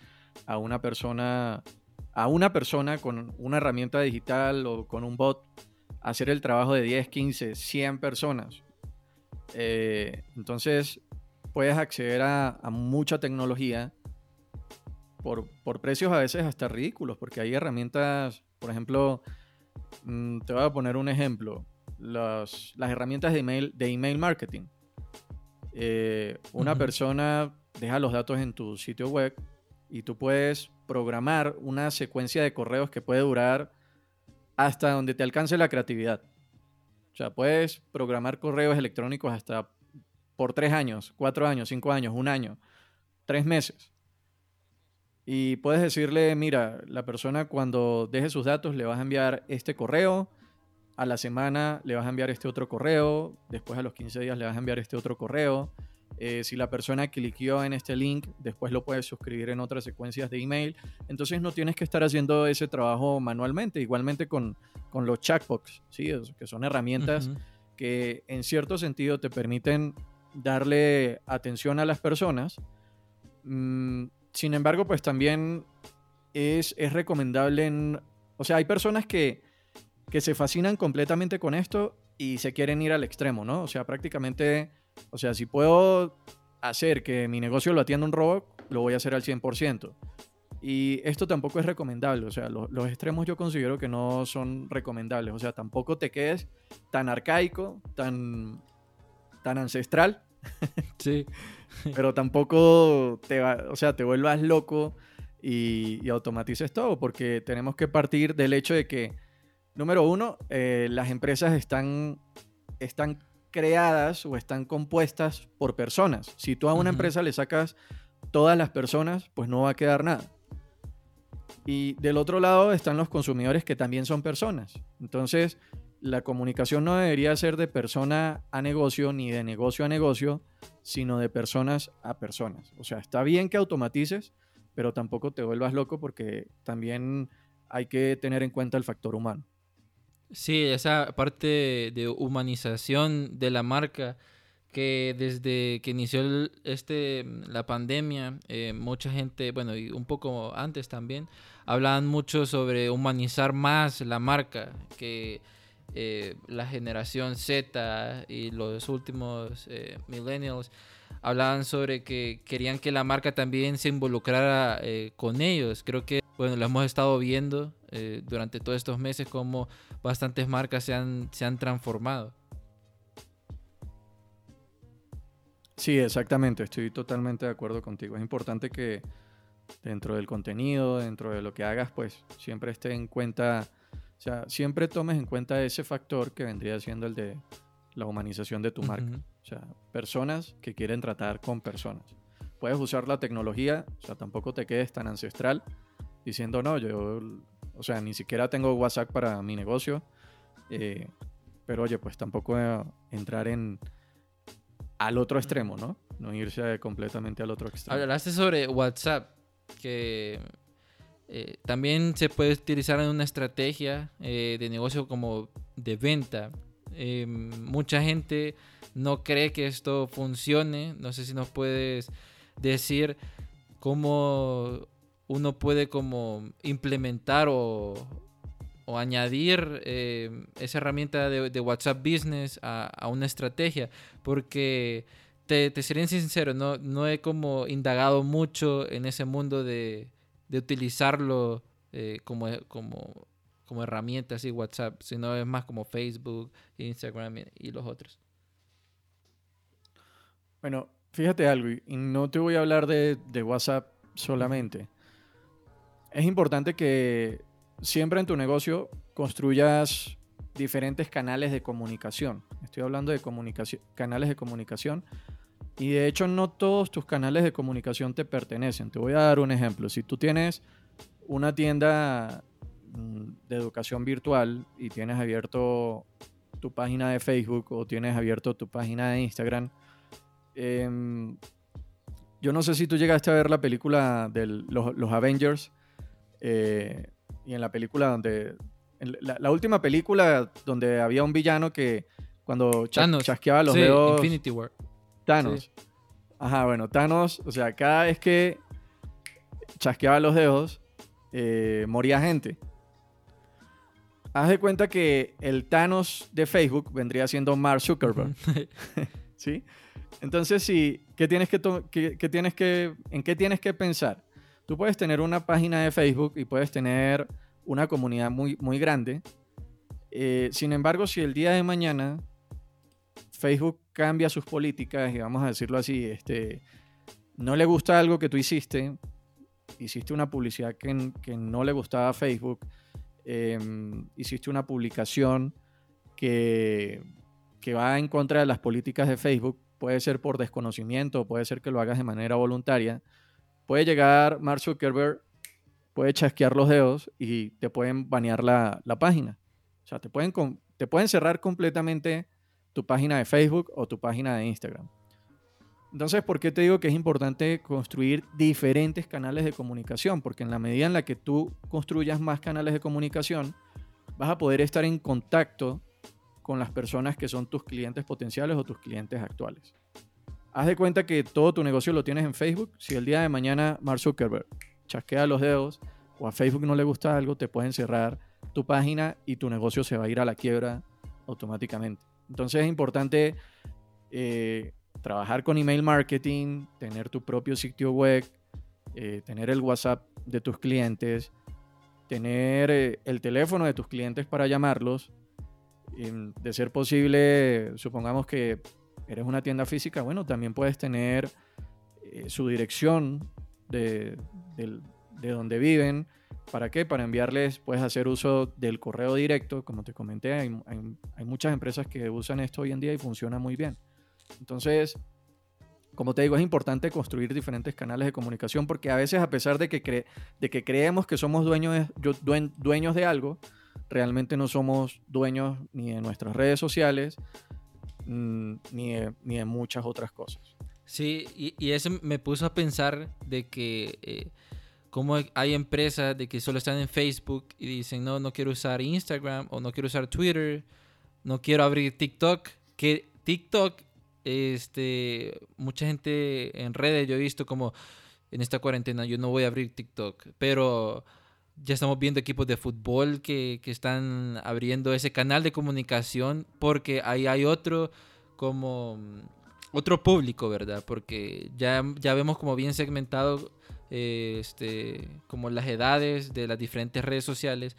B: a una persona, a una persona con una herramienta digital o con un bot hacer el trabajo de 10, 15, 100 personas. Eh, entonces, puedes acceder a, mucha tecnología por, por, precios a veces hasta ridículos, porque hay herramientas, por ejemplo, mm, te voy a poner un ejemplo las herramientas de email, de email marketing. Eh, una persona deja los datos en tu sitio web y tú puedes programar una secuencia de correos que puede durar hasta donde te alcance la creatividad. O sea, puedes programar correos electrónicos hasta por tres años, cuatro años, cinco años, un año, tres meses. Y puedes decirle, mira, la persona cuando deje sus datos le vas a enviar este correo a la semana le vas a enviar este otro correo, después a los 15 días le vas a enviar este otro correo. Eh, si la persona cliqueó en este link, después lo puedes suscribir en otras secuencias de email. Entonces no tienes que estar haciendo ese trabajo manualmente. Igualmente con, con los chatbots, ¿sí? que son herramientas que en cierto sentido te permiten darle atención a las personas. Mm, sin embargo, pues también es, es recomendable en... O sea, hay personas que que se fascinan completamente con esto y se quieren ir al extremo, ¿no? O sea, prácticamente, o sea, si puedo hacer que mi negocio lo atienda un robot, lo voy a hacer al 100%. Y esto tampoco es recomendable, o sea, los extremos yo considero que no son recomendables, o sea, tampoco te quedes tan arcaico, tan, tan ancestral.
A: Sí.
B: pero tampoco te, va, o sea, te vuelvas loco y, y automatices todo, porque tenemos que partir del hecho de que Número uno, eh, las empresas están, están creadas o están compuestas por personas. Si tú a una empresa le sacas todas las personas, pues no va a quedar nada. Y del otro lado están los consumidores que también son personas. Entonces, la comunicación no debería ser de persona a negocio ni de negocio a negocio, sino de personas a personas. O sea, está bien que automatices, pero tampoco te vuelvas loco porque también hay que tener en cuenta el factor humano.
A: Sí, esa parte de humanización de la marca que desde que inició este, la pandemia, eh, mucha gente, bueno, y un poco antes también, hablaban mucho sobre humanizar más la marca, que eh, la generación Z y los últimos eh, millennials hablaban sobre que querían que la marca también se involucrara con ellos. Creo que, bueno, lo hemos estado viendo durante todos estos meses como bastantes marcas se han, se han transformado.
B: Sí, exactamente, estoy totalmente de acuerdo contigo. Es importante que dentro del contenido, dentro de lo que hagas, pues siempre esté en cuenta, o sea, siempre tomes en cuenta ese factor que vendría siendo el de la humanización de tu marca. O sea, personas que quieren tratar con personas. Puedes usar la tecnología, o sea, tampoco te quedes tan ancestral diciendo, no, yo, o sea, ni siquiera tengo WhatsApp para mi negocio. Eh, pero oye, pues tampoco entrar en al otro extremo, ¿no? No irse completamente al otro extremo.
A: Hablaste sobre WhatsApp, que eh, también se puede utilizar en una estrategia eh, de negocio como de venta. Em, mucha gente no cree que esto funcione. No sé si nos puedes decir cómo uno puede como implementar o, añadir eh, esa herramienta de, WhatsApp Business a, una estrategia. Porque te, te seré sincero, no, no he como indagado mucho en ese mundo de, utilizarlo eh, como, como, como herramienta así WhatsApp, sino es más como Facebook, Instagram y los otros.
B: Bueno, fíjate algo, y no te voy a hablar de, WhatsApp solamente. Es importante que siempre en tu negocio construyas diferentes canales de comunicación. Estoy hablando de canales de comunicación. Y de hecho no todos tus canales de comunicación te pertenecen. Te voy a dar un ejemplo. Si tú tienes una tienda mm, de educación virtual y tienes abierto tu página de Facebook o tienes abierto tu página de Instagram, Em, yo no sé si tú llegaste a ver la película de los, Avengers. Eh, y en la película donde. la, última película donde había un villano que cuando chasqueaba los dedos.
A: Infinity War.
B: Thanos. Ajá, bueno, Thanos, o sea, cada vez que chasqueaba los dedos, eh, moría gente. Haz de cuenta que el Thanos de Facebook vendría siendo Mark Zuckerberg. ¿Sí? Entonces, sí, ¿qué tienes que, tienes que, ¿en qué tienes que pensar? Tú puedes tener una página de Facebook y puedes tener una comunidad muy, muy grande. Eh, sin embargo, si el día de mañana Facebook cambia sus políticas y vamos a decirlo así, este, no le gusta algo que tú hiciste, hiciste una publicidad que, no le gustaba a Facebook, em, hiciste una publicación que, que va en contra de las políticas de Facebook, puede ser por desconocimiento, puede ser que lo hagas de manera voluntaria, puede llegar Mark Zuckerberg, puede chasquear los dedos y te pueden banear la, página. O sea, te pueden, te pueden cerrar completamente tu página de Facebook o tu página de Instagram. Entonces, ¿por qué te digo que es importante construir diferentes canales de comunicación? Porque en la medida en la que tú construyas más canales de comunicación, vas a poder estar en contacto con las personas que son tus clientes potenciales o tus clientes actuales. Haz de cuenta que todo tu negocio lo tienes en Facebook. Si el día de mañana Mark Zuckerberg chasquea los dedos o a Facebook no le gusta algo, te pueden cerrar tu página y tu negocio se va a ir a la quiebra automáticamente. Entonces es importante eh, trabajar con email marketing, tener tu propio sitio web, eh, tener el WhatsApp de tus clientes, tener eh, el teléfono de tus clientes para llamarlos de ser posible, supongamos que eres una tienda física, bueno, también puedes tener eh, su dirección de, donde viven. ¿Para qué? Para enviarles, puedes hacer uso del correo directo, como te comenté, hay, muchas empresas que usan esto hoy en día y funciona muy bien. Entonces, como te digo, es importante construir diferentes canales de comunicación porque a veces a pesar de que, de que creemos que somos dueños dueños de algo, realmente no somos dueños ni de nuestras redes sociales mm, ni, de, ni muchas otras cosas.
A: Sí, y, eso me puso a pensar de que eh, como hay empresas de que solo están en Facebook y dicen, no, no quiero usar Instagram o no quiero usar Twitter, no quiero abrir TikTok, que TikTok, este, mucha gente en redes, yo he visto como en esta cuarentena, yo no voy a abrir TikTok, pero ya estamos viendo equipos de fútbol que, están abriendo ese canal de comunicación porque ahí hay otro como otro público, ¿verdad? Porque ya, ya vemos como bien segmentado eh, este, como las edades de las diferentes redes sociales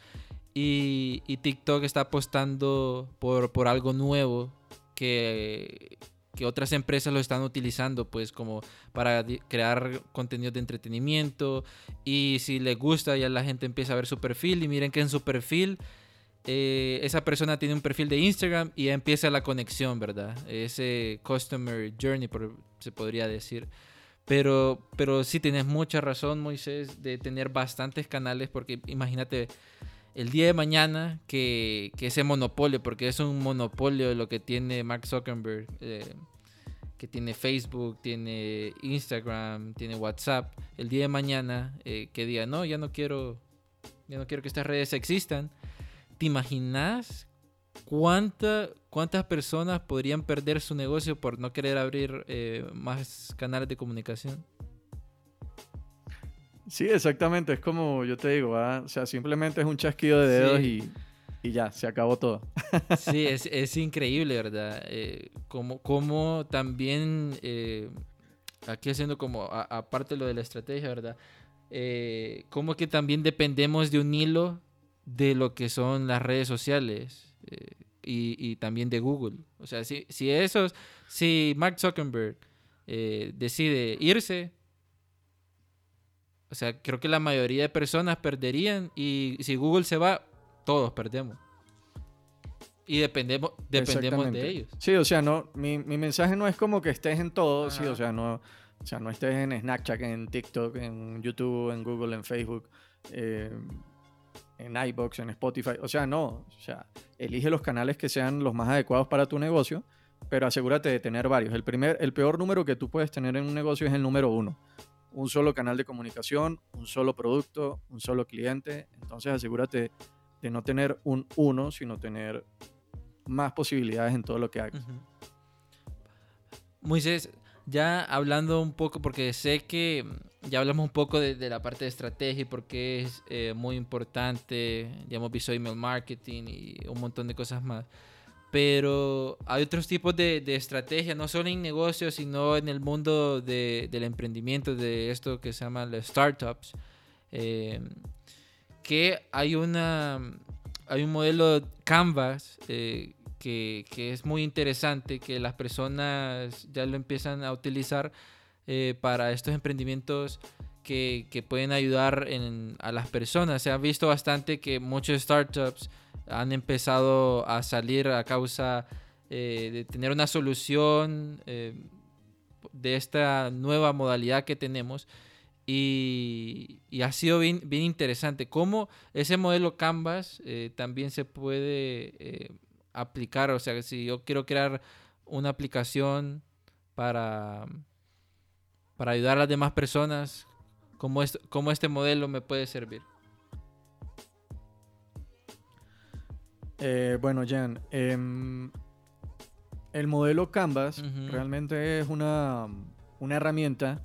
A: y, TikTok está apostando por, por algo nuevo que, que otras empresas lo están utilizando pues como para crear contenido de entretenimiento y si les gusta ya la gente empieza a ver su perfil y miren que en su perfil eh, esa persona tiene un perfil de Instagram y ya empieza la conexión, ¿verdad? Ese customer journey, se podría decir. Pero, pero sí tienes mucha razón, Moisés, de tener bastantes canales, porque imagínate el día de mañana que, que ese monopolio, porque es un monopolio lo que tiene Mark Zuckerberg, eh, que tiene Facebook, tiene Instagram, tiene WhatsApp, el día de mañana eh, que diga, no, ya no quiero, ya no quiero que estas redes existan ¿Te imaginas cuánta, cuántas personas podrían perder su negocio por no querer abrir eh, más canales de comunicación?
B: Sí, exactamente. Es como yo te digo, o sea, simplemente es un chasquido de dedos y, ya, se acabó todo.
A: sí, es, increíble, ¿verdad? Eh, como, también, eh, aquí haciendo como, aparte lo de la estrategia, ¿verdad? Eh, como que también dependemos de un hilo de lo que son las redes sociales eh, y, también de Google. O sea, si, si esos, si Mark Zuckerberg eh, decide irse, o sea, creo que la mayoría de personas perderían y si Google se va, todos perdemos. Y dependemos, dependemos de ellos.
B: Sí, o sea, no, mi, mensaje no es como que estés en todo, sí, o sea, no, o sea, no estés en Snapchat, en TikTok, en YouTube, en Google, en Facebook. Eh, en iBox, en Spotify. O sea, no. O sea, elige los canales que sean los más adecuados para tu negocio, pero asegúrate de tener varios. El, primer, el peor número que tú puedes tener en un negocio es el número uno. Un solo canal de comunicación, un solo producto, un solo cliente. Entonces asegúrate de no tener un uno, sino tener más posibilidades en todo lo que hagas.
A: Moisés, ya hablando un poco, porque sé que ya hablamos un poco de, la parte de estrategia y por qué es eh, muy importante. Ya hemos visto email marketing y un montón de cosas más. Pero hay otros tipos de, de estrategia, no solo en negocios, sino en el mundo de, del emprendimiento, de esto que se llama las startups. Eh, que hay un modelo Canvas eh, que, es muy interesante, que las personas ya lo empiezan a utilizar eh, para estos emprendimientos que, pueden ayudar a las personas. Se ha visto bastante que muchos startups han empezado a salir a causa eh, de tener una solución eh, de esta nueva modalidad que tenemos. Y, ha sido bien, bien, interesante cómo ese modelo Canvas también se puede aplicar. O sea, si yo quiero crear una aplicación para, para ayudar a las demás personas, cómo, cómo este modelo me puede servir.
B: Eh, bueno, Jan, em, el modelo Canvas realmente es una, una herramienta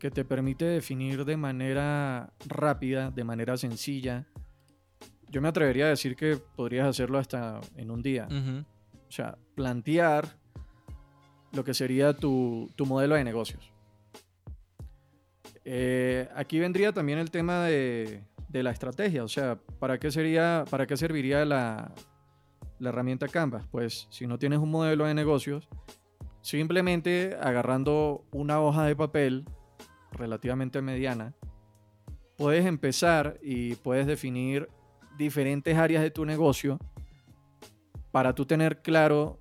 B: que te permite definir de manera rápida, de manera sencilla. Yo me atrevería a decir que podrías hacerlo hasta en un día. O sea, plantear lo que sería tu, tu modelo de negocios. Eh, aquí vendría también el tema de, la estrategia, o sea, ¿para qué, sería, para qué serviría la, herramienta Canvas? Pues si no tienes un modelo de negocios, simplemente agarrando una hoja de papel relativamente mediana, puedes empezar y puedes definir diferentes áreas de tu negocio para tú tener claro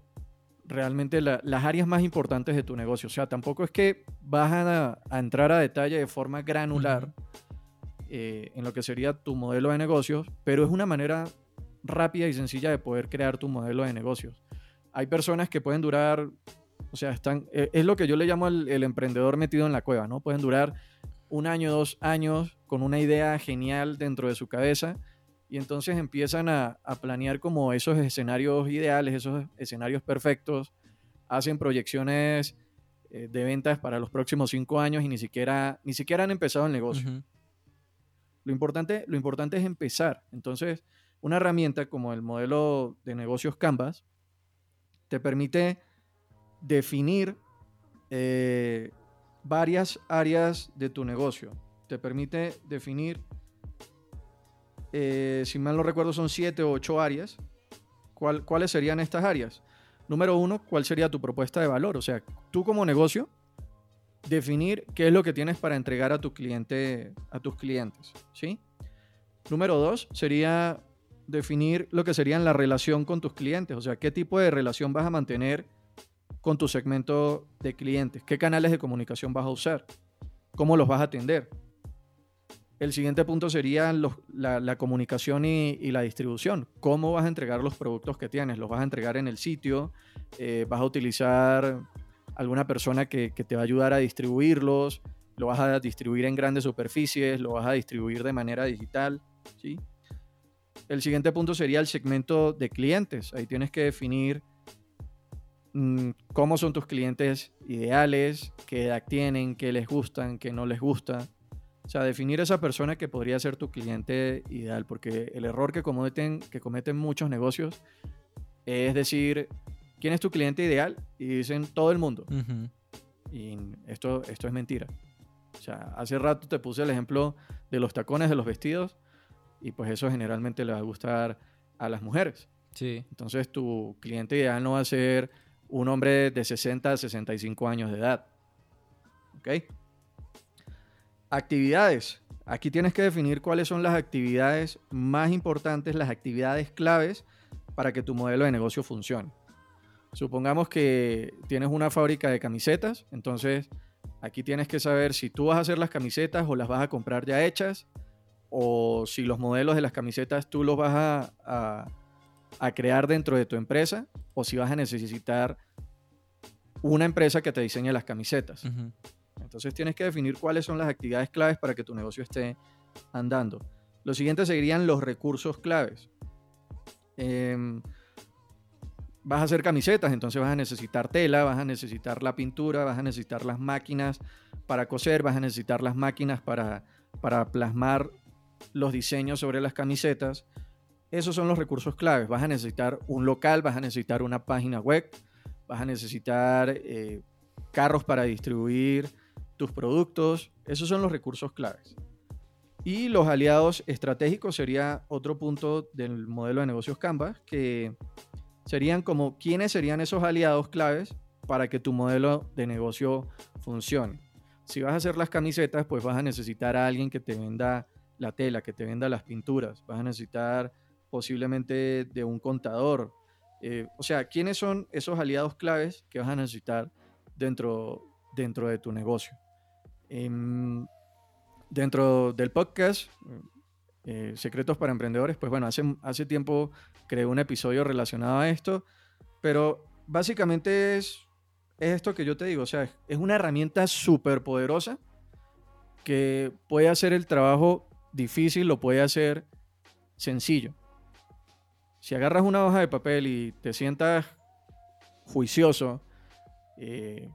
B: realmente las áreas más importantes de tu negocio. O sea, tampoco es que vas a, entrar a detalle de forma granular eh, en lo que sería tu modelo de negocios, pero es una manera rápida y sencilla de poder crear tu modelo de negocios. Hay personas que pueden durar, o sea, están, eh, es lo que yo le llamo el, emprendedor metido en la cueva, ¿no? Pueden durar un año, dos años con una idea genial dentro de su cabeza y entonces empiezan a, planear como esos escenarios ideales, esos escenarios perfectos, hacen proyecciones eh, de ventas para los próximos cinco años y ni siquiera, ni siquiera han empezado el negocio. Lo, importante, lo importante es empezar. Entonces, una herramienta como el modelo de negocios Canvas te permite definir eh, varias áreas de tu negocio. Te permite definir eh, si mal no recuerdo, son siete o ocho áreas. ¿Cuáles serían estas áreas? número uno, ¿cuál sería tu propuesta de valor? O sea, tú como negocio, definir qué es lo que tienes para entregar a tu cliente, a tus clientes, ¿sí? Número dos sería definir lo que sería la relación con tus clientes, o sea, qué tipo de relación vas a mantener con tu segmento de clientes, qué canales de comunicación vas a usar, cómo los vas a atender. El siguiente punto sería la, comunicación y, la distribución. ¿Cómo vas a entregar los productos que tienes? ¿Los vas a entregar en el sitio? Eh, ¿Vas a utilizar alguna persona que, te va a ayudar a distribuirlos? ¿Lo vas a distribuir en grandes superficies? ¿Lo vas a distribuir de manera digital? ¿Sí? El siguiente punto sería el segmento de clientes. Ahí tienes que definir mm, cómo son tus clientes ideales, qué edad tienen, qué les gustan, qué no les gusta o sea, definir esa persona que podría ser tu cliente ideal, porque el error que cometen, que cometen muchos negocios es decir, ¿quién es tu cliente ideal? Y dicen todo el mundo. Y esto, esto es mentira. O sea, hace rato te puse el ejemplo de los tacones de los vestidos y pues eso generalmente le va a gustar a las mujeres.
A: Sí.
B: Entonces tu cliente ideal no va a ser un hombre de 60 a 65 años de edad. ¿Ok? Actividades. Aquí tienes que definir cuáles son las actividades más importantes, las actividades claves para que tu modelo de negocio funcione. Supongamos que tienes una fábrica de camisetas, entonces aquí tienes que saber si tú vas a hacer las camisetas o las vas a comprar ya hechas, o si los modelos de las camisetas tú los vas a, crear dentro de tu empresa, o si vas a necesitar una empresa que te diseñe las camisetas. Entonces tienes que definir cuáles son las actividades claves para que tu negocio esté andando. Lo siguiente serían los recursos claves. Em, vas a hacer camisetas, entonces vas a necesitar tela, vas a necesitar la pintura, vas a necesitar las máquinas para coser, vas a necesitar las máquinas para, para plasmar los diseños sobre las camisetas. Esos son los recursos claves. Vas a necesitar un local, vas a necesitar una página web, vas a necesitar eh, carros para distribuir tus productos. Esos son los recursos claves. Y los aliados estratégicos sería otro punto del modelo de negocios Canvas, que serían como quiénes serían esos aliados claves para que tu modelo de negocio funcione. Si vas a hacer las camisetas, pues vas a necesitar a alguien que te venda la tela, que te venda las pinturas. Vas a necesitar posiblemente de un contador. Eh, o sea, ¿quiénes son esos aliados claves que vas a necesitar dentro, dentro de tu negocio? Em, dentro del podcast, eh, Secretos para Emprendedores, pues bueno, hace, hace tiempo creé un episodio relacionado a esto, pero básicamente es, esto que yo te digo, o sea, es una herramienta súper poderosa que puede hacer el trabajo difícil, lo puede hacer sencillo. Si agarras una hoja de papel y te sientas juicioso, eh,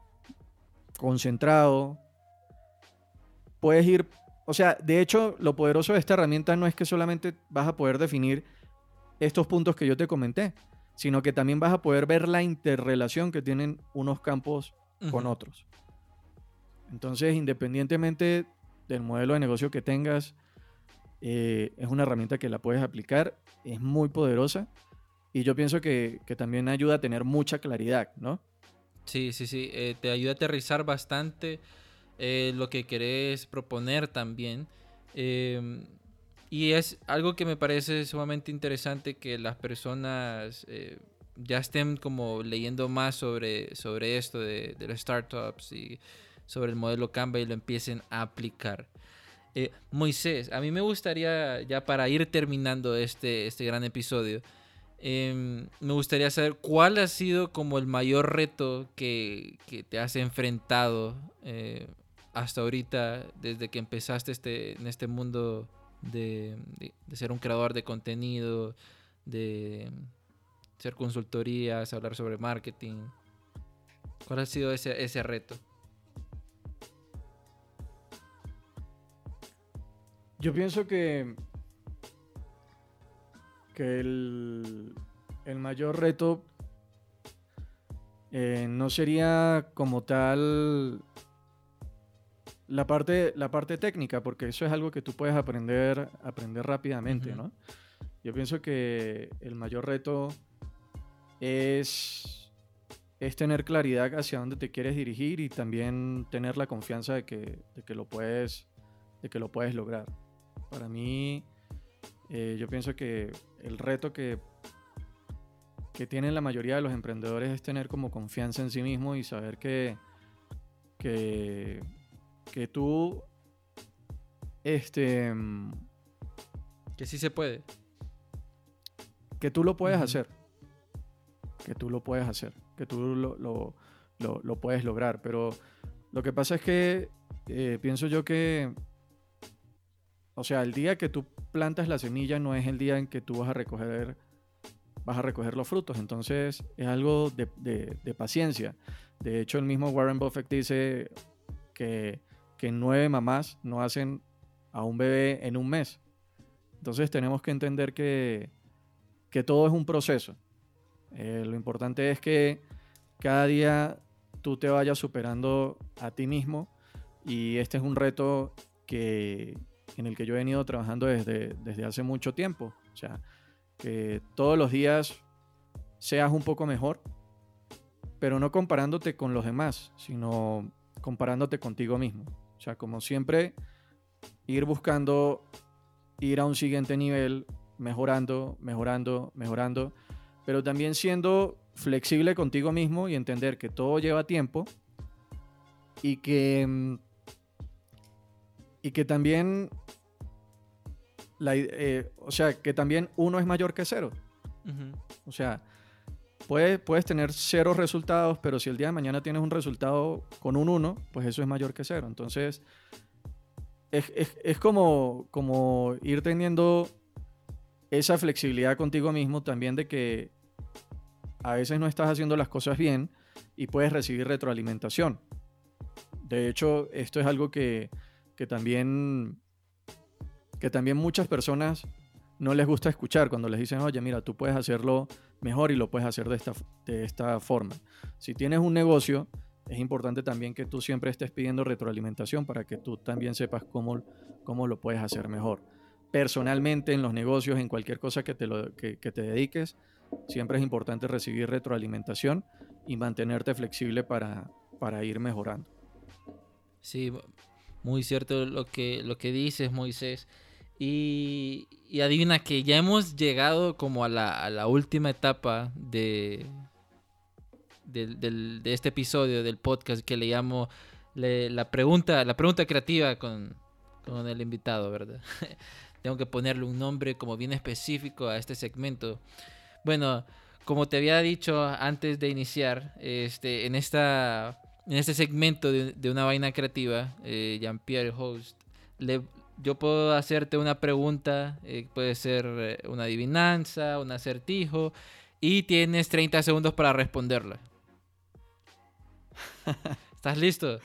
B: concentrado, puedes ir, o sea, de hecho, lo poderoso de esta herramienta no es que solamente vas a poder definir estos puntos que yo te comenté, sino que también vas a poder ver la interrelación que tienen unos campos con otros. Entonces, independientemente del modelo de negocio que tengas, eh, es una herramienta que la puedes aplicar, es muy poderosa y yo pienso que, también ayuda a tener mucha claridad, ¿no?
A: Sí, sí, sí, eh, te ayuda a aterrizar bastante eh, lo que querés proponer también. Y es algo que me parece sumamente interesante que las personas eh, ya estén como leyendo más sobre, sobre esto de, las startups y sobre el modelo Canva y lo empiecen a aplicar. Eh, Moisés, a mí me gustaría, ya para ir terminando este, este gran episodio, em, me gustaría saber cuál ha sido como el mayor reto que, que te has enfrentado hasta ahorita, desde que empezaste este, en este mundo de, ser un creador de contenido, de hacer consultorías, hablar sobre marketing? ¿Cuál ha sido ese, ese reto?
B: Yo pienso que, que el, el mayor reto eh, no sería como tal la parte, la parte técnica, porque eso es algo que tú puedes aprender, aprender rápidamente, ¿no? Yo pienso que el mayor reto es es tener claridad hacia dónde te quieres dirigir y también tener la confianza de que, de que, lo, puedes, de que lo puedes lograr. Para mí, eh, yo pienso que el reto que, que tienen la mayoría de los emprendedores es tener como confianza en sí mismo y saber que, que, que tú, este...
A: Que sí se puede.
B: Que tú lo puedes hacer. Que tú lo puedes hacer. Que tú lo, lo, lo, puedes lograr. Pero lo que pasa es que eh, pienso yo que, o sea, el día que tú plantas la semilla no es el día en que tú vas a recoger, vas a recoger los frutos. Entonces es algo de, de, paciencia. De hecho, el mismo Warren Buffett dice que, que nueve mamás no hacen a un bebé en un mes. Entonces tenemos que entender que, que todo es un proceso. Eh, lo importante es que cada día tú te vayas superando a ti mismo y este es un reto que, en el que yo he venido trabajando desde, desde hace mucho tiempo. O sea, que todos los días seas un poco mejor, pero no comparándote con los demás, sino comparándote contigo mismo. O sea, como siempre, ir buscando ir a un siguiente nivel, mejorando, mejorando, mejorando, pero también siendo flexible contigo mismo y entender que todo lleva tiempo y que, mm, y que también, eh, o sea, que también uno es mayor que cero. O sea, puedes, puedes tener cero resultados, pero si el día de mañana tienes un resultado con un uno, pues eso es mayor que cero. Entonces, es, es, como, como ir teniendo esa flexibilidad contigo mismo también de que a veces no estás haciendo las cosas bien y puedes recibir retroalimentación. De hecho, esto es algo que, que también, que también muchas personas no les gusta escuchar cuando les dicen, oye, mira, tú puedes hacerlo mejor y lo puedes hacer de esta, de esta forma. Si tienes un negocio, es importante también que tú siempre estés pidiendo retroalimentación para que tú también sepas cómo, cómo lo puedes hacer mejor. Personalmente, en los negocios, en cualquier cosa que te, lo, que, te dediques, siempre es importante recibir retroalimentación y mantenerte flexible para, para ir mejorando.
A: Sí, muy cierto lo que, lo que dices, Moisés. Y, adivina que ya hemos llegado como a la, a la última etapa de, de este episodio del podcast que le llamo la, pregunta, la pregunta creativa con, con el invitado, ¿verdad? Tengo que ponerle un nombre como bien específico a este segmento. Bueno, como te había dicho antes de iniciar, este, en, esta, en este segmento de, una vaina creativa, eh, Jean-Pierre Host, le, yo puedo hacerte una pregunta, eh, puede ser eh, una adivinanza, un acertijo, y tienes 30 segundos para responderla. ¿Estás listo?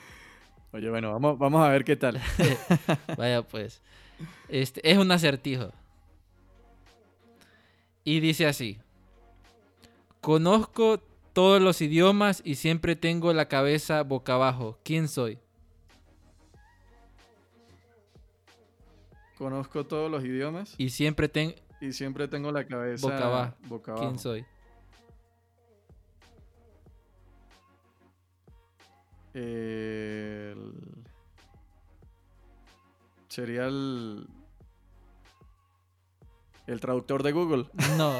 B: Oye, bueno, vamos, vamos a ver qué tal.
A: Vaya, pues. Este, es un acertijo. Y dice así. Conozco todos los idiomas y siempre tengo la cabeza boca abajo. ¿Quién soy?
B: Conozco todos los idiomas.
A: Y siempre, tengo
B: y siempre tengo la cabeza
A: boca abajo. ¿Quién soy?
B: Sería el. El traductor de Google.
A: No.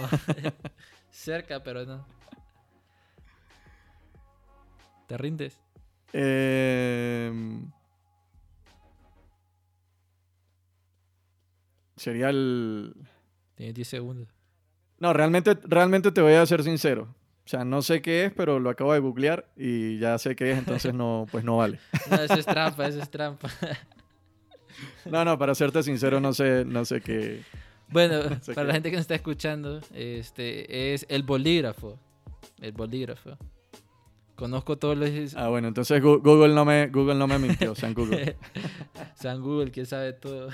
A: Cerca, pero no. ¿Te rindes?
B: Em, sería el.
A: Tienes 10 segundos.
B: No, realmente, realmente te voy a ser sincero. O sea, no sé qué es, pero lo acabo de googlear y ya sé qué es, entonces no, pues no vale.
A: No, eso es trampa, eso es trampa.
B: No, no, para serte sincero, no sé, no sé qué.
A: Bueno, para la gente que nos está escuchando, este es el bolígrafo. El bolígrafo. Conozco todos los.
B: Ah, bueno, entonces Google no me, Google no me mintió, San Google.
A: San Google, quién sabe todo.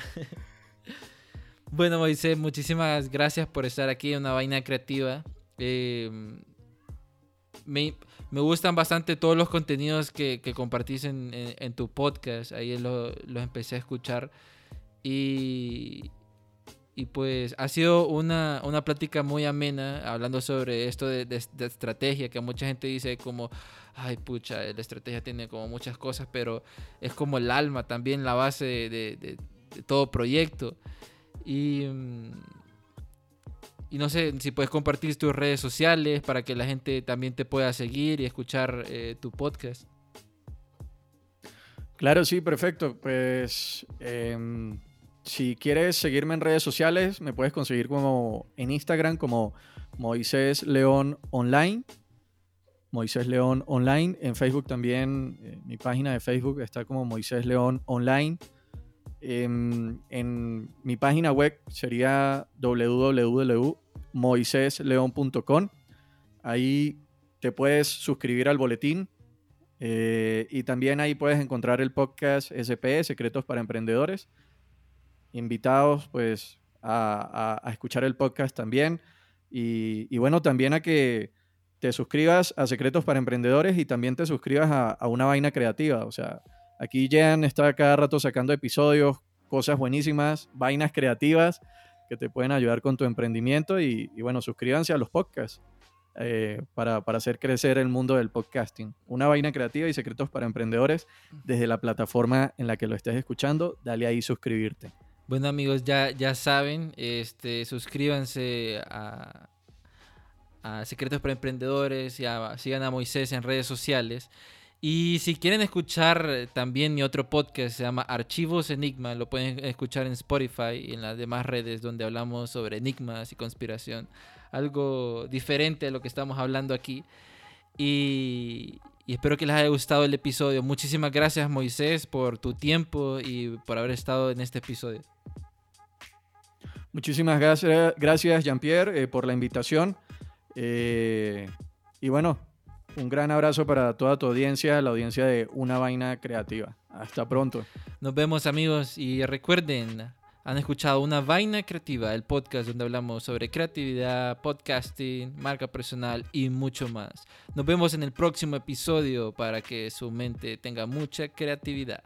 A: Bueno, Moisés, muchísimas gracias por estar aquí en una vaina creativa. Eh, me, gustan bastante todos los contenidos que, compartís en, tu podcast. Ahí los empecé a escuchar. Y, Y pues ha sido una, una plática muy amena hablando sobre esto de, de, estrategia, que mucha gente dice como, ay pucha, la estrategia tiene como muchas cosas, pero es como el alma, también la base de, de todo proyecto. Y, no sé si puedes compartir tus redes sociales para que la gente también te pueda seguir y escuchar eh, tu podcast.
B: Claro, sí, perfecto. Pues em, si quieres seguirme en redes sociales, me puedes conseguir como en Instagram como Moisés León Online. Moisés León Online. En Facebook también, eh, mi página de Facebook está como Moisés León Online. En, mi página web sería www.moisesleon.com. Ahí te puedes suscribir al boletín eh, y también ahí puedes encontrar el podcast SP, Secretos para Emprendedores. Invitados pues a, escuchar el podcast también. Y, bueno, también a que te suscribas a Secretos para Emprendedores y también te suscribas a, a una vaina creativa. O sea, aquí Jean está cada rato sacando episodios, cosas buenísimas, vainas creativas que te pueden ayudar con tu emprendimiento y, y bueno, suscríbanse a los podcasts. Eh, para, para, hacer crecer el mundo del podcasting. Una vaina creativa y secretos para emprendedores desde la plataforma en la que lo estés escuchando. Dale ahí suscribirte.
A: Bueno amigos, ya, ya saben, este, suscríbanse a, a Secretos para Emprendedores y sigan a Moisés en redes sociales. Y si quieren escuchar también mi otro podcast, se llama Archivos Enigma, lo pueden escuchar en Spotify y en las demás redes donde hablamos sobre enigmas y conspiración algo diferente a lo que estamos hablando aquí. Y, espero que les haya gustado el episodio. Muchísimas gracias Moisés por tu tiempo y por haber estado en este episodio.
B: Muchísimas gracias, gracias Jean-Pierre, eh, por la invitación. Eh, y bueno, un gran abrazo para toda tu audiencia, la audiencia de Una Vaina Creativa. Hasta pronto.
A: Nos vemos amigos y recuerden, han escuchado Una Vaina Creativa, el podcast donde hablamos sobre creatividad, podcasting, marca personal y mucho más. Nos vemos en el próximo episodio para que su mente tenga mucha creatividad.